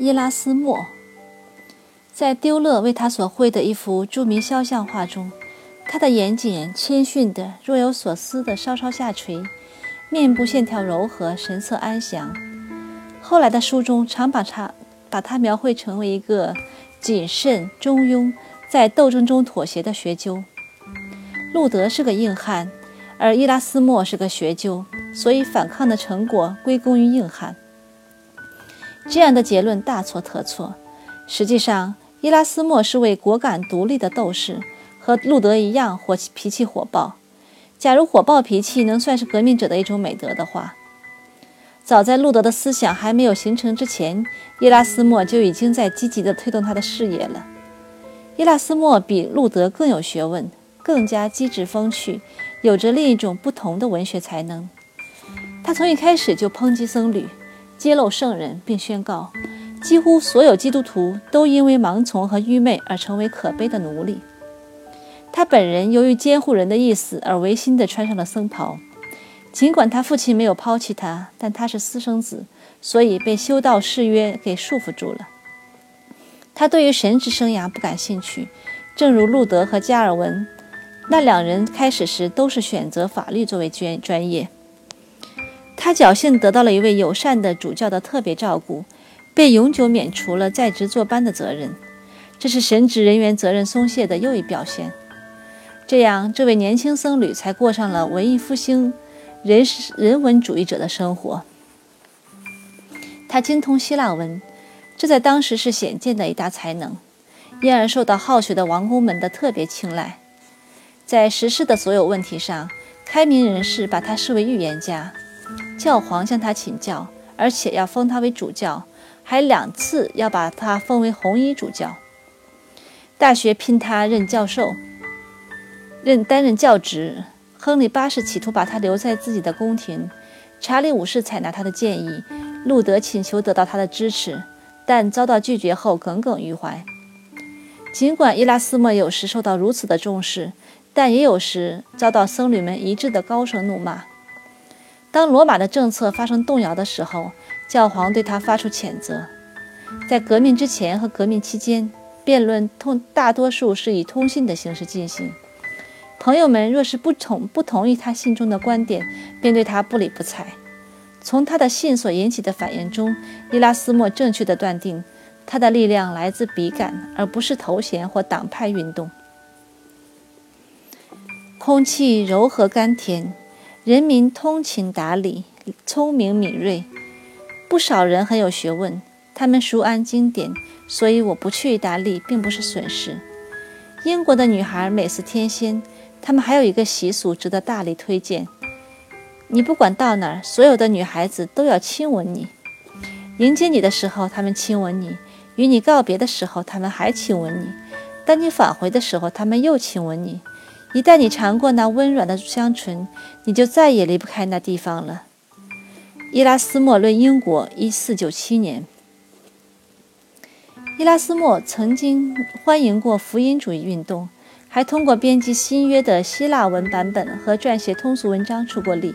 伊拉斯谟在丢勒为他所绘的一幅著名肖像画中，他的眼睑谦逊的、若有所思的稍稍下垂，面部线条柔和，神色安详。后来的书中常把他把他描绘成为一个谨慎、中庸，在斗争中妥协的学究。路德是个硬汉，而伊拉斯谟是个学究，所以反抗的成果归功于硬汉。这样的结论大错特错。实际上，伊拉斯谟是位果敢独立的斗士，和路德一样火脾气火爆。假如火爆脾气能算是革命者的一种美德的话，早在路德的思想还没有形成之前，伊拉斯谟就已经在积极地推动他的事业了。伊拉斯谟比路德更有学问，更加机智风趣，有着另一种不同的文学才能。他从一开始就抨击僧侣。揭露圣人，并宣告，几乎所有基督徒都因为盲从和愚昧而成为可悲的奴隶。他本人由于监护人的意思而违心地穿上了僧袍，尽管他父亲没有抛弃他，但他是私生子，所以被修道誓约给束缚住了。他对于神职生涯不感兴趣，正如路德和加尔文，那两人开始时都是选择法律作为专专业。他侥幸得到了一位友善的主教的特别照顾，被永久免除了在职坐班的责任。这是神职人员责任松懈的又一表现。这样，这位年轻僧侣才过上了文艺复兴、人人文主义者的生活。他精通希腊文，这在当时是显见的一大才能，因而受到好学的王公们的特别青睐。在时事的所有问题上，开明人士把他视为预言家。教皇向他请教，而且要封他为主教，还两次要把他封为红衣主教。大学聘他任教授，任担任教职。亨利八世企图把他留在自己的宫廷，查理五世采纳他的建议，路德请求得到他的支持，但遭到拒绝后耿耿于怀。尽管伊拉斯谟有时受到如此的重视，但也有时遭到僧侣们一致的高声怒骂。当罗马的政策发生动摇的时候，教皇对他发出谴责。在革命之前和革命期间，辩论通大多数是以通信的形式进行。朋友们若是不同不同意他信中的观点，便对他不理不睬。从他的信所引起的反应中，伊拉斯谟正确的断定，他的力量来自笔杆，而不是头衔或党派运动。空气柔和甘甜。人民通情达理，聪明敏锐，不少人很有学问，他们熟谙经典，所以我不去意大利并不是损失。英国的女孩美似天仙，她们还有一个习俗值得大力推荐：你不管到哪儿，所有的女孩子都要亲吻你。迎接你的时候，她们亲吻你；与你告别的时候，她们还亲吻你；当你返回的时候，她们又亲吻你。一旦你尝过那温软的香醇，你就再也离不开那地方了。伊拉斯谟论英国，一四九七年。伊拉斯谟曾经欢迎过福音主义运动，还通过编辑新约的希腊文版本和撰写通俗文章出过力。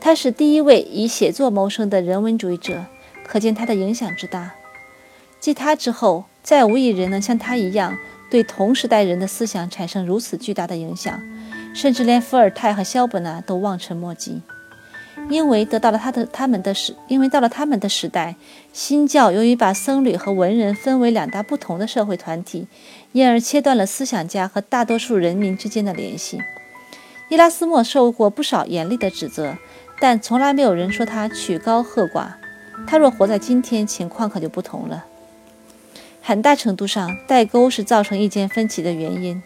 他是第一位以写作谋生的人文主义者，可见他的影响之大。继他之后，再无一人能像他一样。对同时代人的思想产生如此巨大的影响，甚至连伏尔泰和萧伯纳都望尘莫及。因为得到了他的他们的时，因为到了他们的时代，新教由于把僧侣和文人分为两大不同的社会团体，因而切断了思想家和大多数人民之间的联系。伊拉斯谟受过不少严厉的指责，但从来没有人说他曲高和寡。他若活在今天，情况可就不同了。很大程度上，代沟是造成意见分歧的原因。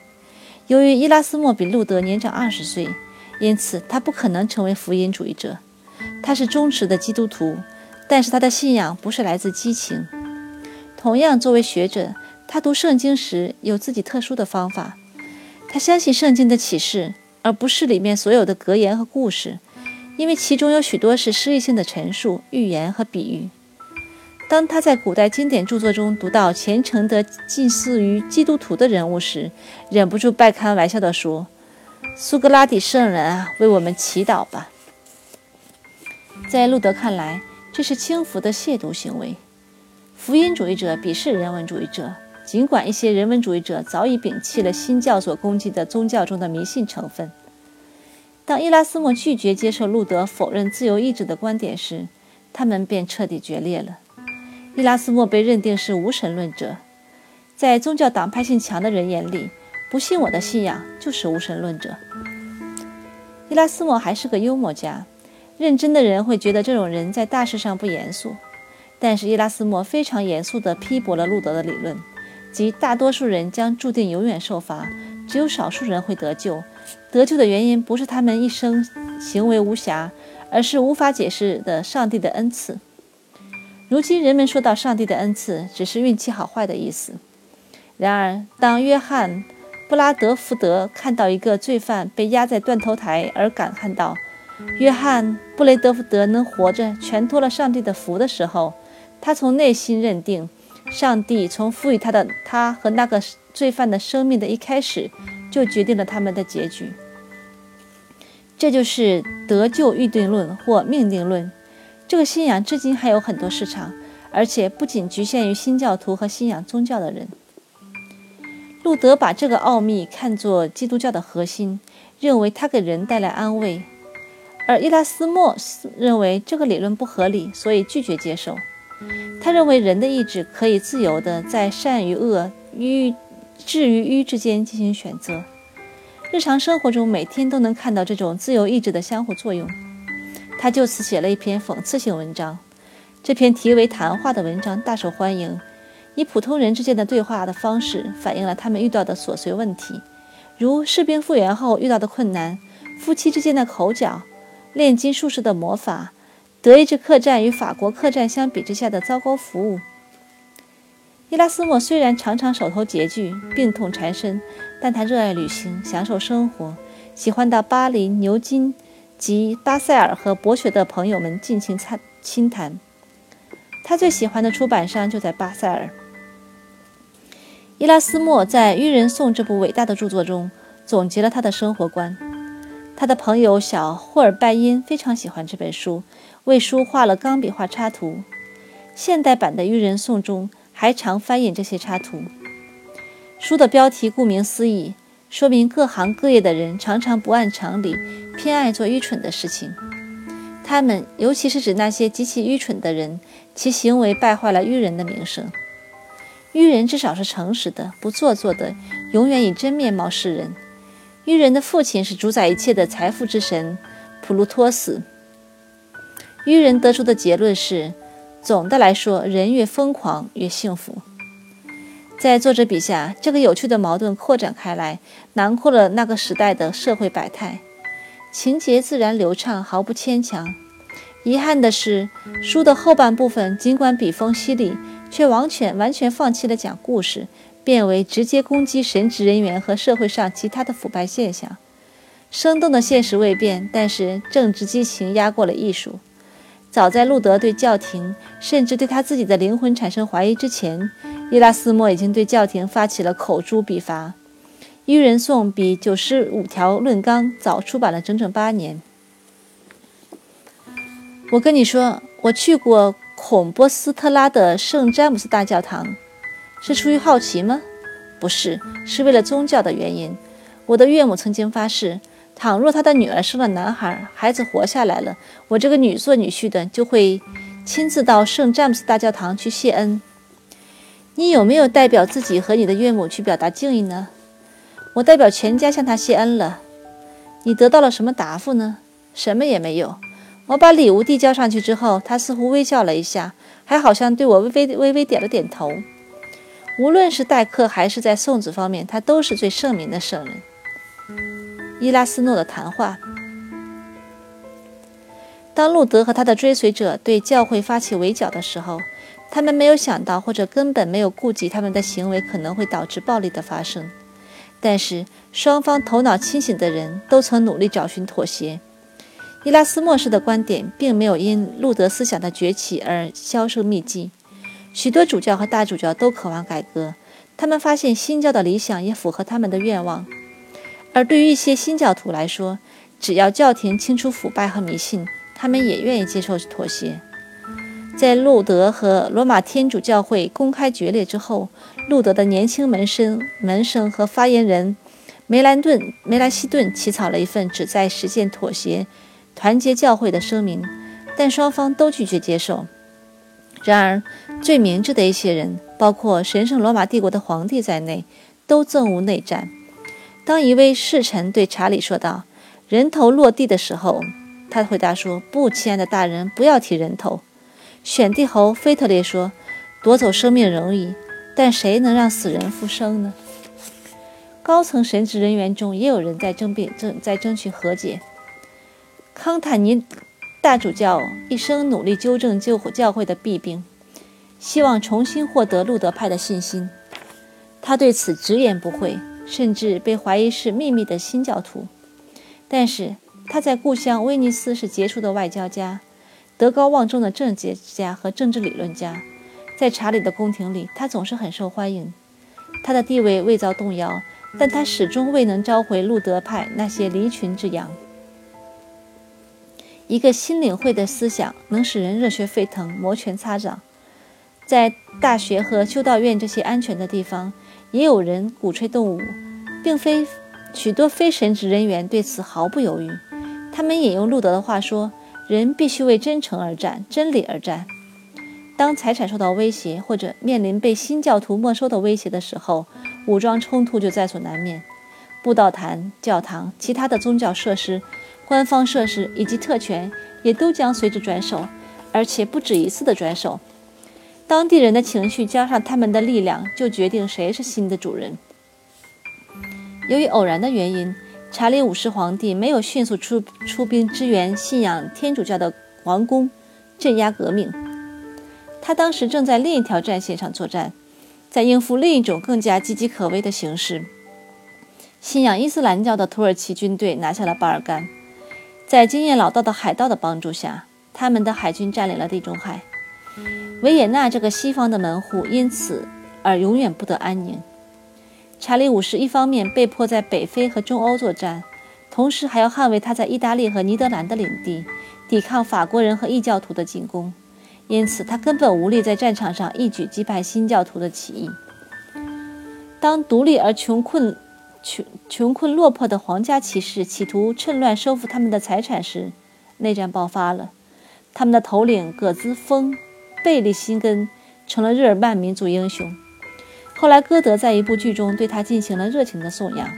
由于伊拉斯谟比路德年长二十岁，因此他不可能成为福音主义者。他是忠实的基督徒，但是他的信仰不是来自激情。同样，作为学者，他读圣经时有自己特殊的方法。他相信圣经的启示，而不是里面所有的格言和故事，因为其中有许多是诗意性的陈述、寓言和比喻。当他在古代经典著作中读到虔诚的近似于基督徒的人物时，忍不住半开玩笑地说：“苏格拉底圣人啊，为我们祈祷吧。”在路德看来，这是轻浮的亵渎行为。福音主义者鄙视人文主义者，尽管一些人文主义者早已摒弃了新教所攻击的宗教中的迷信成分。当伊拉斯谟拒绝接受路德否认自由意志的观点时，他们便彻底决裂了。伊拉斯谟被认定是无神论者，在宗教党派性强的人眼里，不信我的信仰就是无神论者。伊拉斯谟还是个幽默家，认真的人会觉得这种人在大事上不严肃。但是伊拉斯谟非常严肃地批驳了路德的理论，即大多数人将注定永远受罚，只有少数人会得救。得救的原因不是他们一生行为无瑕，而是无法解释的上帝的恩赐。如今人们说到上帝的恩赐，只是运气好坏的意思。然而，当约翰·布拉德福德看到一个罪犯被压在断头台，而感叹道：“约翰·布雷德福德能活着，全托了上帝的福的时候。”他从内心认定，上帝从赋予他的他和那个罪犯的生命的一开始，就决定了他们的结局。这就是得救预定论或命定论。这个信仰至今还有很多市场，而且不仅局限于新教徒和信仰宗教的人。路德把这个奥秘看作基督教的核心，认为它给人带来安慰；而伊拉斯谟认为这个理论不合理，所以拒绝接受。他认为人的意志可以自由地在善与恶、与智与愚之间进行选择。日常生活中每天都能看到这种自由意志的相互作用。他就此写了一篇讽刺性文章。这篇题为《谈话》的文章大受欢迎，以普通人之间的对话的方式反映了他们遇到的琐碎问题，如士兵复员后遇到的困难、夫妻之间的口角、炼金术士的魔法。德意志客栈与法国客栈相比之下的糟糕服务。伊拉斯谟虽然常常手头拮据、病痛缠身，但他热爱旅行，享受生活，喜欢到巴黎、牛津及巴塞尔和博学的朋友们尽情参倾谈。他最喜欢的出版商就在巴塞尔。伊拉斯谟在《愚人颂》这部伟大的著作中总结了他的生活观。他的朋友小霍尔拜因非常喜欢这本书。为书画了钢笔画插图，现代版的《愚人颂》中还常翻印这些插图。书的标题顾名思义，说明各行各业的人常常不按常理，偏爱做愚蠢的事情。他们，尤其是指那些极其愚蠢的人，其行为败坏了愚人的名声。愚人至少是诚实的，不做作的，永远以真面貌示人。愚人的父亲是主宰一切的财富之神普鲁托斯。愚人得出的结论是：总的来说，人越疯狂越幸福。在作者笔下，这个有趣的矛盾扩展开来，囊括了那个时代的社会百态，情节自然流畅，毫不牵强。遗憾的是，书的后半部分尽管笔锋犀利，却完全完全放弃了讲故事，变为直接攻击神职人员和社会上其他的腐败现象。生动的现实未变，但是政治激情压过了艺术。早在路德对教廷，甚至对他自己的灵魂产生怀疑之前，伊拉斯谟已经对教廷发起了口诛笔伐。《愚人颂》比《九十五条论纲》早出版了整整八年。我跟你说，我去过孔波斯特拉的圣詹姆斯大教堂，是出于好奇吗？不是，是为了宗教的原因。我的岳母曾经发誓。倘若他的女儿生了男孩，孩子活下来了，我这个女做女婿的就会亲自到圣詹姆斯大教堂去谢恩。你有没有代表自己和你的岳母去表达敬意呢？我代表全家向他谢恩了。你得到了什么答复呢？什么也没有。我把礼物递交上去之后，他似乎微笑了一下，还好像对我微微微微点了点头。无论是待客还是在送子方面，他都是最圣明的圣人。伊拉斯诺的谈话。当路德和他的追随者对教会发起围剿的时候，他们没有想到，或者根本没有顾及他们的行为可能会导致暴力的发生。但是，双方头脑清醒的人都曾努力找寻妥协。伊拉斯莫式的观点并没有因路德思想的崛起而销声匿迹。许多主教和大主教都渴望改革，他们发现新教的理想也符合他们的愿望。而对于一些新教徒来说，只要教廷清除腐败和迷信，他们也愿意接受妥协。在路德和罗马天主教会公开决裂之后，路德的年轻门生门生和发言人梅兰顿梅莱希顿起草了一份旨在实现妥协、团结教会的声明，但双方都拒绝接受。然而，最明智的一些人，包括神圣罗马帝国的皇帝在内，都憎恶内战。当一位侍臣对查理说道：“人头落地”的时候，他回答说：“不，亲爱的大人，不要提人头。”选帝侯腓特烈说：“夺走生命容易，但谁能让死人复生呢？”高层神职人员中也有人在争辩，正在争取和解。康坦尼大主教一生努力纠正旧教会的弊病，希望重新获得路德派的信心。他对此直言不讳，甚至被怀疑是秘密的新教徒。但是他在故乡威尼斯是杰出的外交家。德高望重的政治家和政治理论家，在查理的宫廷里，他总是很受欢迎。他的地位未遭动摇，但他始终未能召回路德派那些离群之羊。一个新领会的思想能使人热血沸腾、摩拳擦掌。在大学和修道院这些安全的地方，也有人鼓吹动物，并非许多非神职人员对此毫不犹豫。他们引用路德的话说。人必须为真诚而战，真理而战。当财产受到威胁，或者面临被新教徒没收的威胁的时候，武装冲突就在所难免。布道坛、教堂、其他的宗教设施、官方设施以及特权也都将随之转手，而且不止一次的转手。当地人的情绪加上他们的力量，就决定谁是新的主人。由于偶然的原因。查理五世皇帝没有迅速出出兵支援信仰天主教的皇宫，镇压革命。他当时正在另一条战线上作战，在应付另一种更加岌岌可危的形势。信仰伊斯兰教的土耳其军队拿下了巴尔干，在经验老道的海盗的帮助下，他们的海军占领了地中海。维也纳这个西方的门户因此而永远不得安宁。查理五世一方面被迫在北非和中欧作战，同时还要捍卫他在意大利和尼德兰的领地，抵抗法国人和异教徒的进攻，因此他根本无力在战场上一举击败新教徒的起义。当独立而穷困、穷穷困落魄的皇家骑士企图趁乱收复他们的财产时，内战爆发了。他们的头领葛兹峰、贝利辛根成了日耳曼民族英雄。后来，歌德在一部剧中对他进行了热情的颂扬。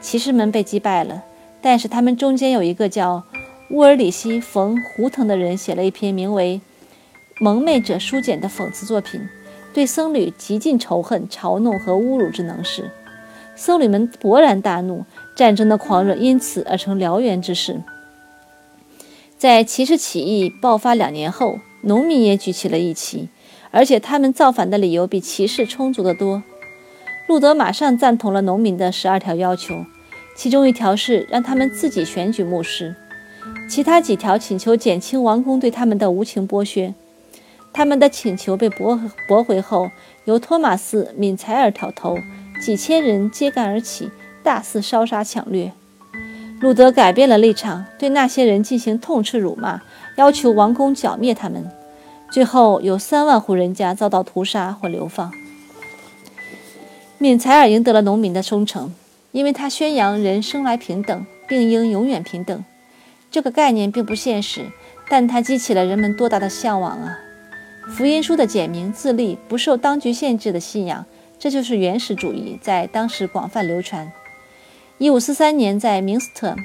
骑士们被击败了，但是他们中间有一个叫乌尔里希·冯·胡腾的人，写了一篇名为《蒙昧者书简》的讽刺作品，对僧侣极尽仇恨、嘲弄和侮辱之能事。僧侣们勃然大怒，战争的狂热因此而成燎原之势。在骑士起义爆发两年后，农民也举起了义旗。而且他们造反的理由比骑士充足得多。路德马上赞同了农民的十二条要求，其中一条是让他们自己选举牧师，其他几条请求减轻王宫对他们的无情剥削。他们的请求被驳驳回后，由托马斯·敏采尔挑头，几千人揭竿而起，大肆烧杀抢掠。路德改变了立场，对那些人进行痛斥辱骂，要求王宫剿灭他们。最后有三万户人家遭到屠杀或流放。敏采尔赢得了农民的忠诚，因为他宣扬人生来平等，并应永远平等。这个概念并不现实，但它激起了人们多大的向往啊！福音书的简明、自立、不受当局限制的信仰，这就是原始主义，在当时广泛流传。一五四三年，在明斯特，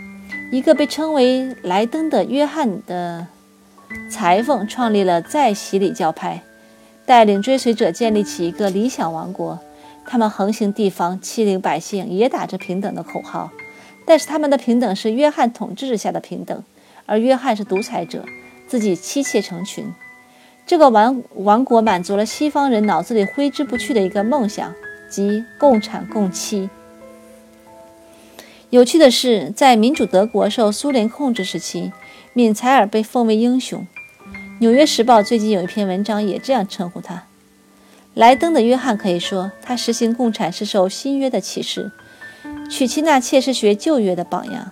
一个被称为莱登的约翰的。裁缝创立了再洗礼教派，带领追随者建立起一个理想王国。他们横行地方，欺凌百姓，也打着平等的口号。但是他们的平等是约翰统治下的平等，而约翰是独裁者，自己妻妾成群。这个王王国满足了西方人脑子里挥之不去的一个梦想，即共产共妻。有趣的是，在民主德国受苏联控制时期。敏采尔被奉为英雄，《纽约时报》最近有一篇文章也这样称呼他。莱登的约翰可以说，他实行共产是受新约的启示，娶妻纳妾是学旧约的榜样。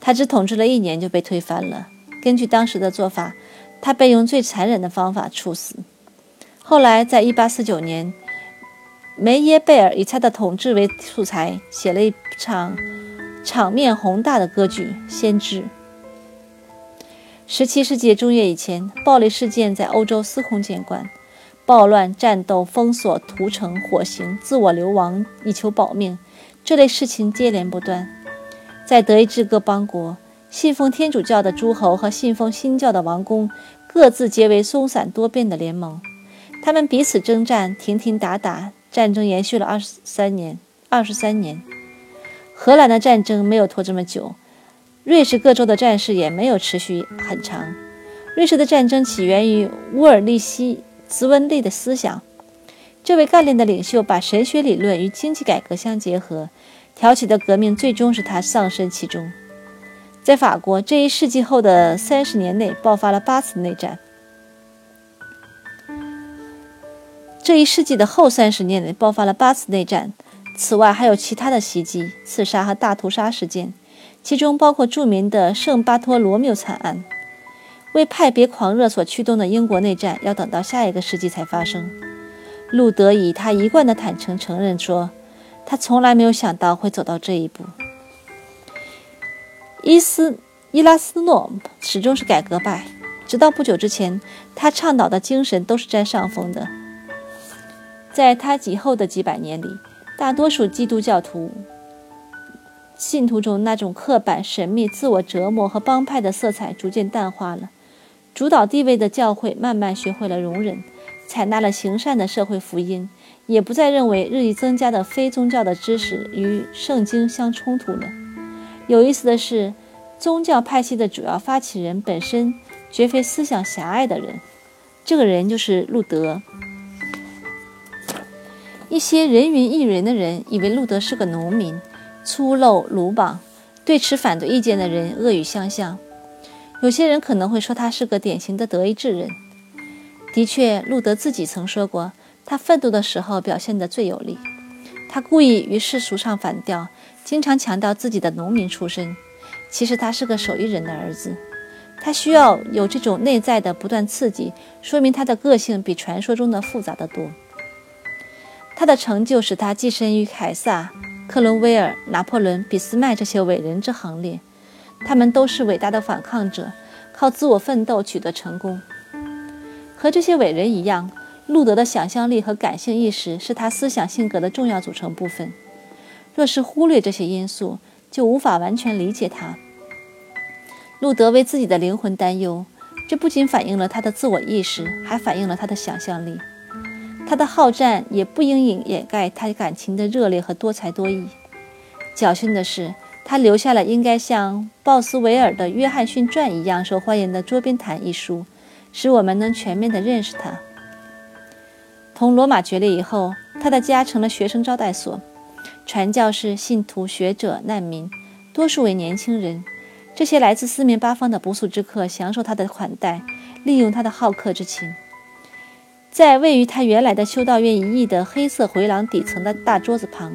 他只统治了一年就被推翻了。根据当时的做法，他被用最残忍的方法处死。后来，在1849年，梅耶贝尔以他的统治为素材，写了一场场面宏大的歌剧《先知》。17世纪中叶以前，暴力事件在欧洲司空见惯，暴乱、战斗、封锁、屠城、火刑、自我流亡以求保命，这类事情接连不断。在德意志各邦国，信奉天主教的诸侯和信奉新教的王公各自结为松散多变的联盟，他们彼此征战，停停打打，战争延续了二十三年。二十三年，荷兰的战争没有拖这么久。瑞士各州的战事也没有持续很长。瑞士的战争起源于乌尔利希·茨文利的思想。这位干练的领袖把神学理论与经济改革相结合，挑起的革命最终使他丧身其中。在法国，这一世纪后的三十年内爆发了八次内战。这一世纪的后三十年内爆发了八次内战，此外还有其他的袭击、刺杀和大屠杀事件。其中包括著名的圣巴托罗缪惨案。为派别狂热所驱动的英国内战，要等到下一个世纪才发生。路德以他一贯的坦诚承认说，他从来没有想到会走到这一步。伊斯伊拉斯诺始终是改革派，直到不久之前，他倡导的精神都是占上风的。在他以后的几百年里，大多数基督教徒。信徒中那种刻板、神秘、自我折磨和帮派的色彩逐渐淡化了，主导地位的教会慢慢学会了容忍，采纳了行善的社会福音，也不再认为日益增加的非宗教的知识与圣经相冲突了。有意思的是，宗教派系的主要发起人本身绝非思想狭隘的人，这个人就是路德。一些人云亦云的人以为路德是个农民。粗陋鲁莽，对持反对意见的人恶语相向。有些人可能会说他是个典型的德意志人。的确，路德自己曾说过，他愤怒的时候表现得最有力。他故意与世俗唱反调，经常强调自己的农民出身。其实他是个手艺人的儿子。他需要有这种内在的不断刺激，说明他的个性比传说中的复杂的多。他的成就使他跻身于凯撒。克伦威尔、拿破仑、俾斯麦这些伟人之行列，他们都是伟大的反抗者，靠自我奋斗取得成功。和这些伟人一样，路德的想象力和感性意识是他思想性格的重要组成部分。若是忽略这些因素，就无法完全理解他。路德为自己的灵魂担忧，这不仅反映了他的自我意识，还反映了他的想象力。他的好战也不应掩掩盖他感情的热烈和多才多艺。侥幸的是，他留下了应该像鲍斯维尔的《约翰逊传》一样受欢迎的《桌边谈》一书，使我们能全面地认识他。同罗马决裂以后，他的家成了学生招待所，传教士、信徒、学者、难民，多数为年轻人。这些来自四面八方的不速之客享受他的款待，利用他的好客之情。在位于他原来的修道院一翼的黑色回廊底层的大桌子旁，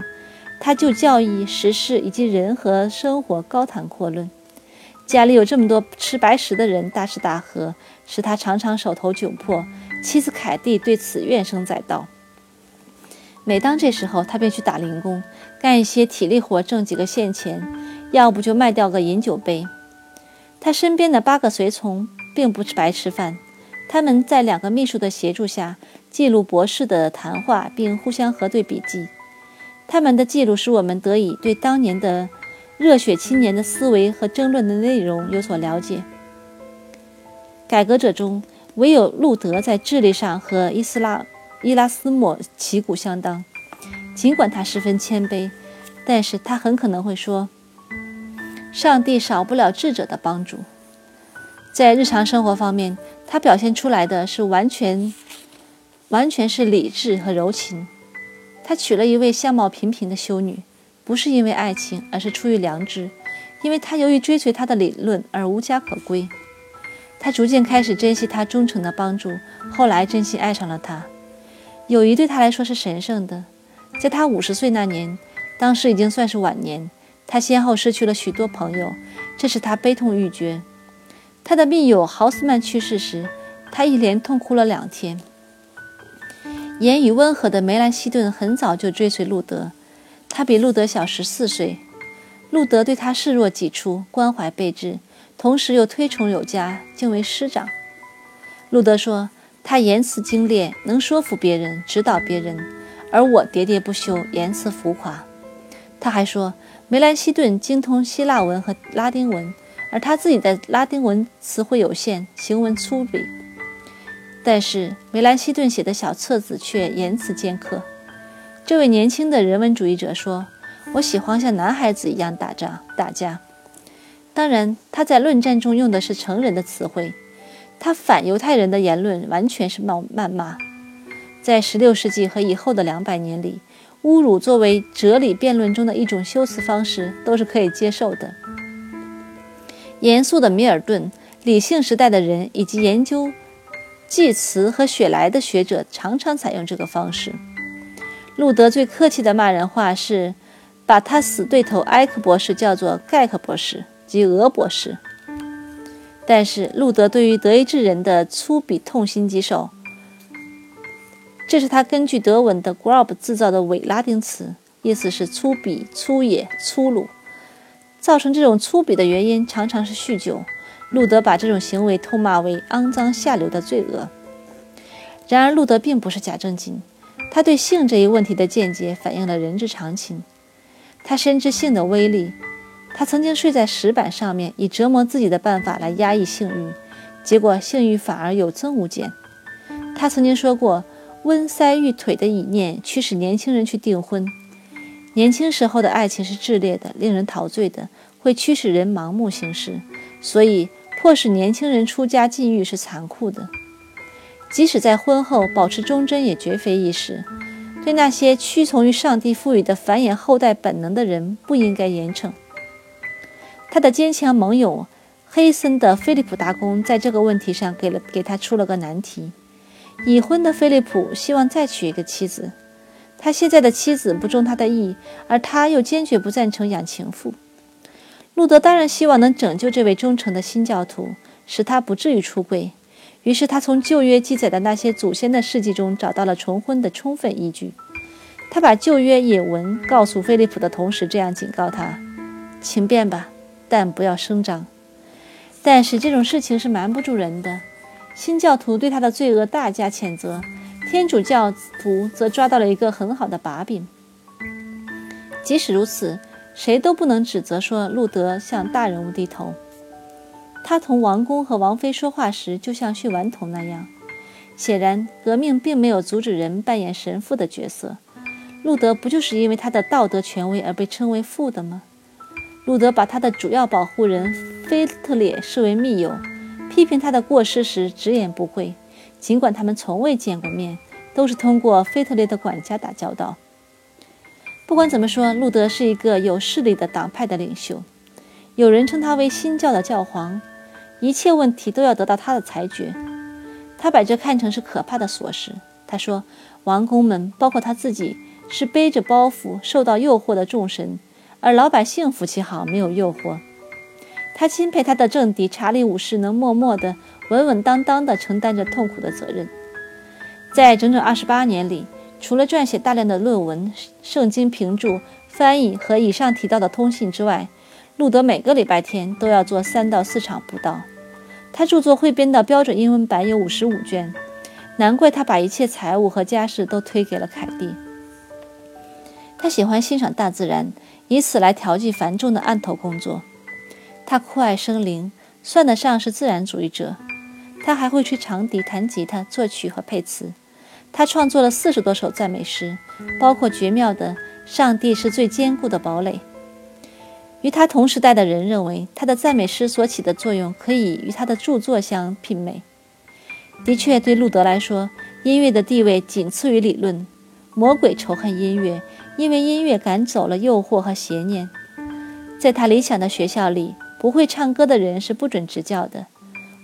他就教义、时事以及人和生活高谈阔论。家里有这么多吃白食的人大吃大喝，使他常常手头窘迫。妻子凯蒂对此怨声载道。每当这时候，他便去打零工，干一些体力活挣几个现钱，要不就卖掉个饮酒杯。他身边的八个随从并不是白吃饭。他们在两个秘书的协助下记录博士的谈话，并互相核对笔记。他们的记录使我们得以对当年的热血青年的思维和争论的内容有所了解。改革者中，唯有路德在智力上和伊斯拉伊拉斯莫旗鼓相当。尽管他十分谦卑，但是他很可能会说：“上帝少不了智者的帮助。”在日常生活方面。他表现出来的是完全，完全是理智和柔情。他娶了一位相貌平平的修女，不是因为爱情，而是出于良知，因为他由于追随他的理论而无家可归。他逐渐开始珍惜他忠诚的帮助，后来真心爱上了他。友谊对他来说是神圣的。在他五十岁那年，当时已经算是晚年，他先后失去了许多朋友，这使他悲痛欲绝。他的密友豪斯曼去世时，他一连痛哭了两天。言语温和的梅兰希顿很早就追随路德，他比路德小十四岁。路德对他视若己出，关怀备至，同时又推崇有加，敬为师长。路德说：“他言辞精炼，能说服别人，指导别人；而我喋喋不休，言辞浮夸。”他还说，梅兰希顿精通希腊文和拉丁文，而他自己的拉丁文词汇有限，行文粗鄙。但是梅兰希顿写的小册子却言辞尖刻。这位年轻的人文主义者说：“我喜欢像男孩子一样打仗打架。”当然，他在论战中用的是成人的词汇。他反犹太人的言论完全是冒谩骂。在16世纪和以后的两百年里，侮辱作为哲理辩论中的一种修辞方式都是可以接受的。严肃的米尔顿、理性时代的人以及研究。祭词和雪莱的学者常常采用这个方式。路德最客气的骂人话是，把他死对头埃克博士叫做盖克博士及俄博士。但是路德对于德意志人的粗鄙痛心疾首，这是他根据德文的 “grob” 制造的伪拉丁词，意思是粗鄙、粗野、粗鲁。造成这种粗鄙的原因常常是酗酒。路德把这种行为痛骂为肮脏下流的罪恶。然而，路德并不是假正经，他对性这一问题的见解反映了人之常情。他深知性的威力，他曾经睡在石板上面，以折磨自己的办法来压抑性欲，结果性欲反而有增无减。他曾经说过，温塞玉腿的理念驱使年轻人去订婚。年轻时候的爱情是炽烈的，令人陶醉的，会驱使人盲目行事，所以。迫使年轻人出家禁欲是残酷的，即使在婚后保持忠贞也绝非易事。对那些屈从于上帝赋予的繁衍后代本能的人，不应该严惩。他的坚强盟友黑森的菲利普大公在这个问题上给了给他出了个难题。已婚的菲利普希望再娶一个妻子，他现在的妻子不中他的意，而他又坚决不赞成养情妇。路德当然希望能拯救这位忠诚的新教徒，使他不至于出柜。于是他从旧约记载的那些祖先的事迹中找到了重婚的充分依据。他把旧约野文告诉菲利普的同时，这样警告他：“请便吧，但不要声张。”但是这种事情是瞒不住人的。新教徒对他的罪恶大加谴责，天主教徒则抓到了一个很好的把柄。即使如此。谁都不能指责说路德向大人物低头。他同王公和王妃说话时，就像训顽童那样。显然，革命并没有阻止人扮演神父的角色。路德不就是因为他的道德权威而被称为父的吗？路德把他的主要保护人菲特烈视为密友，批评他的过失时直言不讳，尽管他们从未见过面，都是通过菲特烈的管家打交道。不管怎么说，路德是一个有势力的党派的领袖，有人称他为新教的教皇，一切问题都要得到他的裁决。他把这看成是可怕的琐事。他说：“王公们，包括他自己，是背着包袱受到诱惑的众神，而老百姓福气好，没有诱惑。”他钦佩他的政敌查理五世能默默地、稳稳当当地承担着痛苦的责任。在整整二十八年里。除了撰写大量的论文、圣经评注、翻译和以上提到的通信之外，路德每个礼拜天都要做三到四场布道。他著作汇编的标准英文版有五十五卷，难怪他把一切财务和家事都推给了凯蒂。他喜欢欣赏大自然，以此来调剂繁重的案头工作。他酷爱生灵，算得上是自然主义者。他还会吹长笛、弹吉他、作曲和配词。他创作了四十多首赞美诗，包括绝妙的“上帝是最坚固的堡垒”。与他同时代的人认为，他的赞美诗所起的作用可以与他的著作相媲美。的确，对路德来说，音乐的地位仅次于理论。魔鬼仇恨音乐，因为音乐赶走了诱惑和邪念。在他理想的学校里，不会唱歌的人是不准执教的，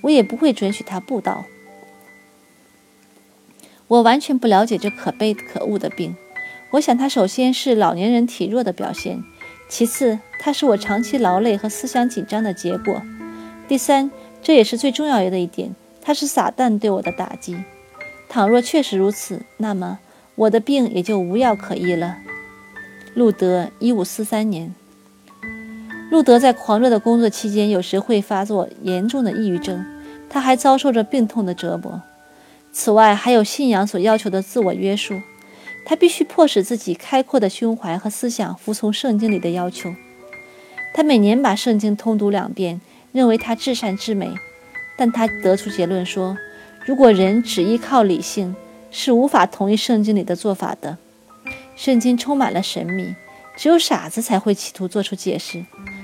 我也不会准许他布道。我完全不了解这可悲可恶的病。我想，它首先是老年人体弱的表现；其次，它是我长期劳累和思想紧张的结果；第三，这也是最重要的一点，它是撒旦对我的打击。倘若确实如此，那么我的病也就无药可医了。路德，一五四三年。路德在狂热的工作期间，有时会发作严重的抑郁症，他还遭受着病痛的折磨。此外，还有信仰所要求的自我约束，他必须迫使自己开阔的胸怀和思想服从圣经里的要求。他每年把圣经通读两遍，认为它至善至美，但他得出结论说。如果人只依靠理性，是无法同意圣经里的做法的。圣经充满了神秘，只有傻子才会企图做出解释。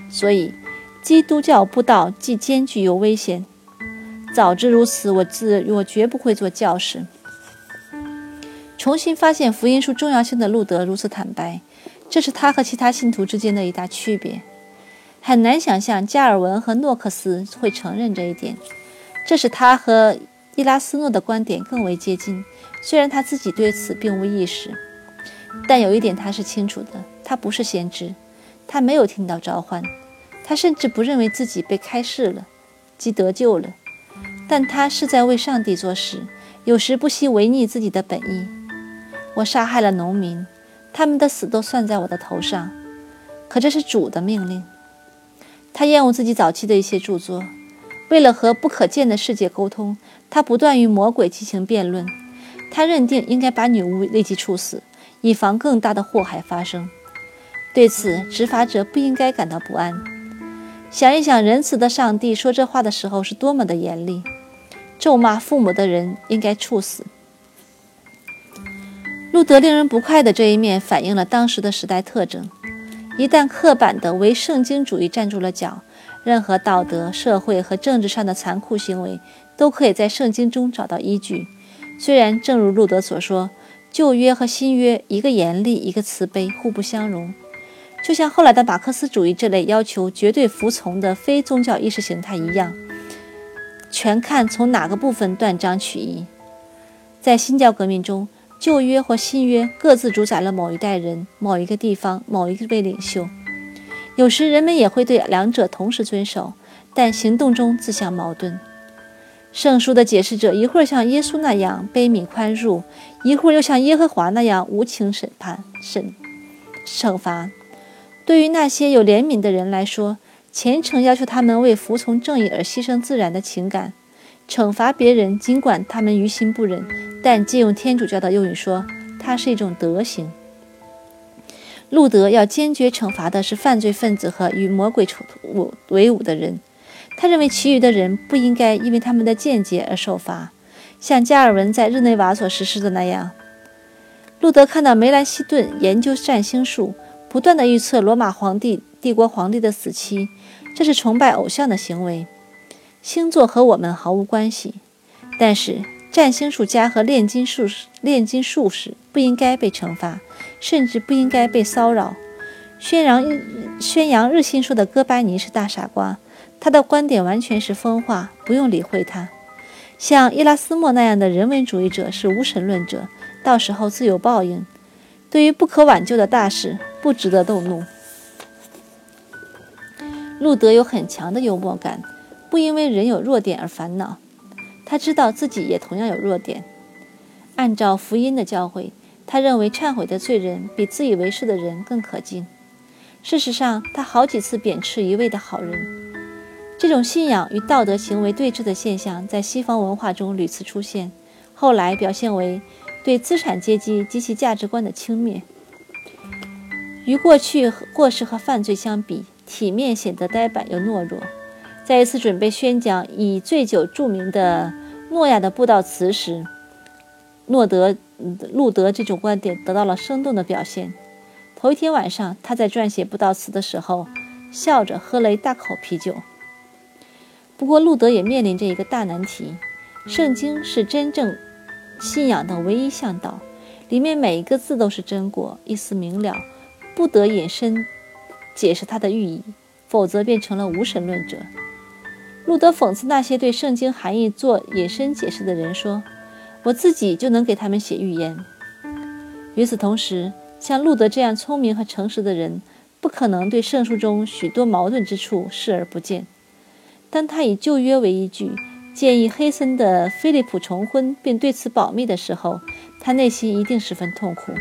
所以，基督教布道既艰巨又危险。早知如此，我自我绝不会做教士。重新发现福音书重要性的路德如此坦白，这是他和其他信徒之间的一大区别。很难想象加尔文和诺克斯会承认这一点。这是他和。伊拉斯诺的观点更为接近，虽然他自己对此并无意识，但有一点他是清楚的：他不是先知，他没有听到召唤，他甚至不认为自己被开示了，即得救了。但他是在为上帝做事，有时不惜违逆自己的本意。我杀害了农民，他们的死都算在我的头上，可这是主的命令。他厌恶自己早期的一些著作。为了和不可见的世界沟通，他不断与魔鬼进行辩论。他认定应该把女巫立即处死，以防更大的祸害发生。对此，执法者不应该感到不安。想一想，仁慈的上帝说这话的时候是多么的严厉。咒骂父母的人应该处死。路德令人不快的这一面，反映了当时的时代特征。一旦刻板的唯圣经主义站住了脚。任何道德、社会和政治上的残酷行为，都可以在圣经中找到依据。虽然，正如路德所说，旧约和新约一个严厉，一个慈悲，互不相容。就像后来的马克思主义这类要求绝对服从的非宗教意识形态一样，全看从哪个部分断章取义。在新教革命中，旧约或新约各自主宰了某一代人、某一个地方、某一位领袖。有时人们也会对两者同时遵守，但行动中自相矛盾。圣书的解释者一会儿像耶稣那样悲悯宽恕，一会儿又像耶和华那样无情审判、审惩罚。对于那些有怜悯的人来说，虔诚要求他们为服从正义而牺牲自然的情感；惩罚别人，尽管他们于心不忍，但借用天主教的用语说，它是一种德行。路德要坚决惩罚的是犯罪分子和与魔鬼为为伍的人。他认为其余的人不应该因为他们的见解而受罚，像加尔文在日内瓦所实施的那样。路德看到梅兰希顿研究占星术，不断地预测罗马皇帝、帝国皇帝的死期，这是崇拜偶像的行为。星座和我们毫无关系，但是。占星术家和炼金术士、炼金术士不应该被惩罚，甚至不应该被骚扰。宣扬宣扬日心说的哥白尼是大傻瓜，他的观点完全是疯话，不用理会他。像伊拉斯莫那样的人文主义者是无神论者，到时候自有报应。对于不可挽救的大事，不值得动怒。路德有很强的幽默感，不因为人有弱点而烦恼。他知道自己也同样有弱点。按照福音的教诲，他认为忏悔的罪人比自以为是的人更可敬。事实上，他好几次贬斥一味的好人。这种信仰与道德行为对峙的现象在西方文化中屡次出现，后来表现为对资产阶级及其价值观的轻蔑。与过去过失和犯罪相比，体面显得呆板又懦弱。在一次准备宣讲以醉酒著名的诺亚的布道词时，诺德路德这种观点得到了生动的表现。头一天晚上，他在撰写布道词的时候，笑着喝了一大口啤酒。不过，路德也面临着一个大难题：圣经是真正信仰的唯一向导，里面每一个字都是真果，意思明了，不得引申解释它的寓意，否则变成了无神论者。路德讽刺那些对圣经含义做引申解释的人说：“我自己就能给他们写预言。”与此同时，像路德这样聪明和诚实的人，不可能对圣书中许多矛盾之处视而不见。当他以旧约为依据，建议黑森的菲利普重婚，并对此保密的时候，他内心一定十分痛苦，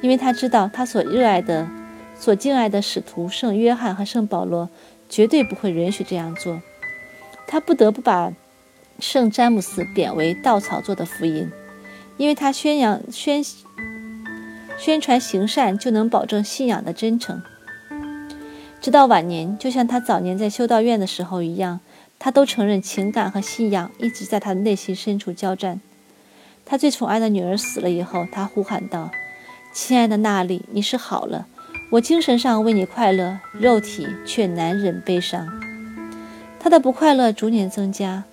因为他知道他所热爱的、所敬爱的使徒圣约翰和圣保罗绝对不会允许这样做。他不得不把圣詹姆斯贬为稻草做的福音，因为他宣扬宣宣传行善就能保证信仰的真诚。直到晚年，就像他早年在修道院的时候一样，他都承认情感和信仰一直在他的内心深处交战。他最宠爱的女儿死了以后，他呼喊道：“亲爱的娜丽，你是好了，我精神上为你快乐，肉体却难忍悲伤。”他的不快乐逐年增加，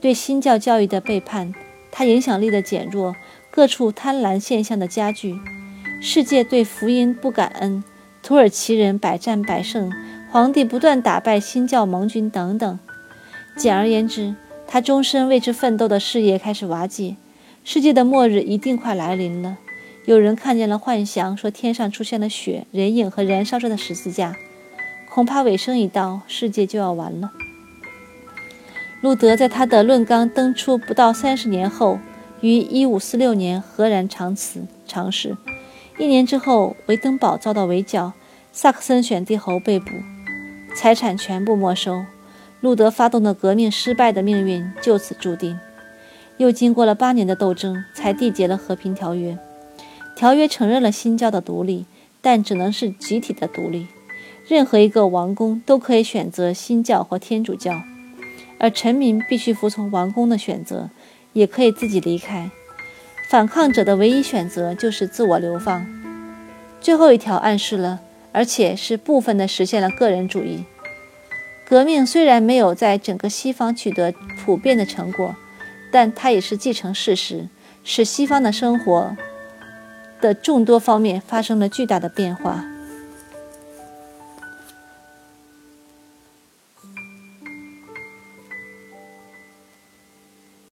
对新教教育的背叛，他影响力的减弱，各处贪婪现象的加剧，世界对福音不感恩，土耳其人百战百胜，皇帝不断打败新教盟军等等。简而言之，他终身为之奋斗的事业开始瓦解，世界的末日一定快来临了。有人看见了幻象，说天上出现了雪、人影和燃烧着的十字架，恐怕尾声已到，世界就要完了。路德在他的《论纲》登出不到三十年后，于1546年赫然长辞长逝。一年之后，维登堡遭到围剿，萨克森选帝侯被捕，财产全部没收。路德发动的革命失败的命运就此注定。又经过了八年的斗争，才缔结了和平条约。条约承认了新教的独立，但只能是集体的独立。任何一个王公都可以选择新教或天主教。而臣民必须服从王公的选择，也可以自己离开。反抗者的唯一选择就是自我流放。最后一条暗示了，而且是部分的实现了个人主义。革命虽然没有在整个西方取得普遍的成果，但它也是继承事实，使西方的生活的众多方面发生了巨大的变化。